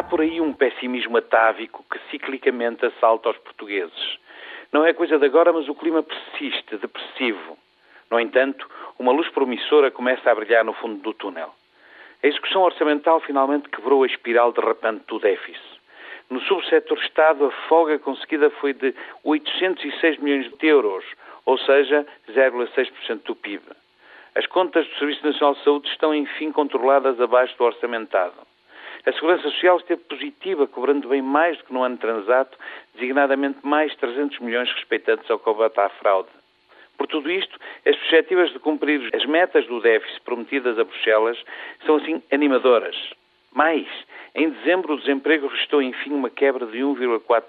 por aí um pessimismo atávico que ciclicamente assalta os portugueses. Não é coisa de agora, mas o clima persiste, depressivo. No entanto, uma luz promissora começa a brilhar no fundo do túnel. A execução orçamental finalmente quebrou a espiral derrapante do déficit. No subsetor Estado, a folga conseguida foi de 806 milhões de euros, ou seja, 0,6% do PIB. As contas do Serviço Nacional de Saúde estão, enfim, controladas abaixo do orçamentado. A Segurança Social esteve positiva, cobrando bem mais do que no ano transato, designadamente mais 300 milhões respeitantes ao combate à fraude. Por tudo isto, as perspectivas de cumprir as metas do déficit prometidas a Bruxelas são assim animadoras. Mais, em dezembro o desemprego restou enfim uma quebra de 1,4%.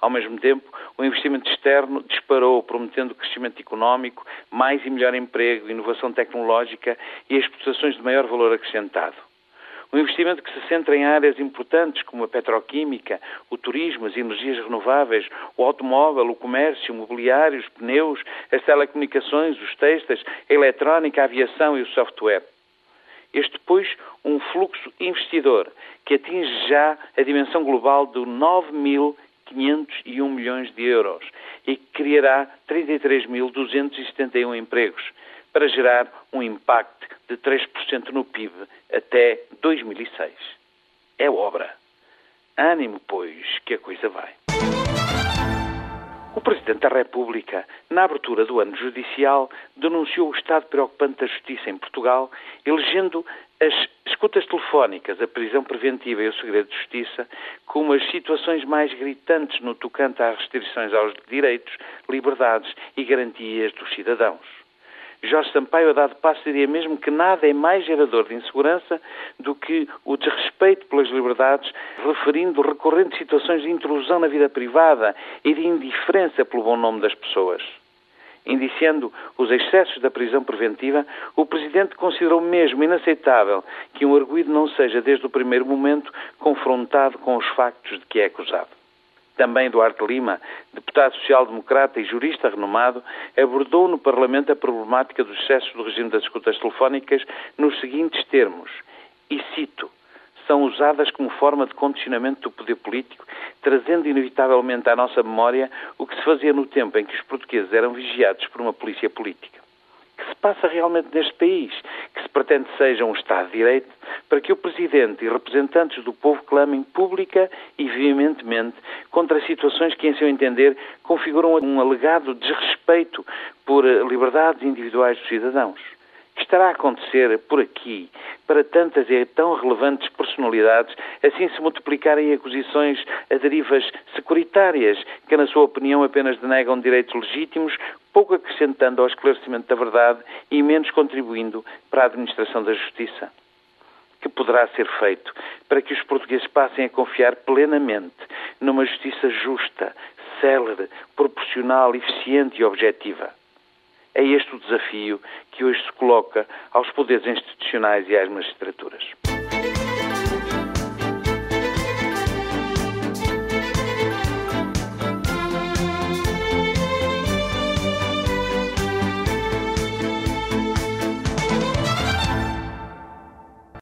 Ao mesmo tempo, o investimento externo disparou, prometendo crescimento económico, mais e melhor emprego, inovação tecnológica e exportações de maior valor acrescentado. Um investimento que se centra em áreas importantes como a petroquímica, o turismo, as energias renováveis, o automóvel, o comércio, o mobiliário, os pneus, as telecomunicações, os textos, a eletrónica, a aviação e o software. Este, pois, um fluxo investidor que atinge já a dimensão global de 9.501 milhões de euros e que criará 33.271 empregos para gerar um impacto de 3% no PIB até 2006. É obra. Ânimo, pois, que a coisa vai. O Presidente da República, na abertura do ano judicial, denunciou o estado preocupante da justiça em Portugal, elegendo as escutas telefónicas, a prisão preventiva e o segredo de justiça como as situações mais gritantes no tocante às restrições aos direitos, liberdades e garantias dos cidadãos. Jorge Sampaio, a dado passo, diria mesmo que nada é mais gerador de insegurança do que o desrespeito pelas liberdades, referindo recorrentes situações de intrusão na vida privada e de indiferença pelo bom nome das pessoas. Indiciando os excessos da prisão preventiva, o Presidente considerou mesmo inaceitável que um arguído não seja, desde o primeiro momento, confrontado com os factos de que é acusado. Também Duarte Lima, deputado social-democrata e jurista renomado, abordou no Parlamento a problemática do excesso do regime das escutas telefónicas nos seguintes termos, e cito, são usadas como forma de condicionamento do poder político, trazendo inevitavelmente à nossa memória o que se fazia no tempo em que os portugueses eram vigiados por uma polícia política. O que se passa realmente neste país, pretende seja um Estado de Direito, para que o Presidente e representantes do povo clamem pública e veementemente contra situações que, em seu entender, configuram um alegado desrespeito por liberdades individuais dos cidadãos. Que estará a acontecer por aqui para tantas e tão relevantes personalidades, assim se multiplicarem acusações a derivas securitárias, que, na sua opinião, apenas denegam direitos legítimos, pouco acrescentando ao esclarecimento da verdade e menos contribuindo para a administração da justiça? que poderá ser feito para que os portugueses passem a confiar plenamente numa justiça justa, célere, proporcional, eficiente e objetiva. É este o desafio que hoje se coloca aos poderes institucionais e às magistraturas.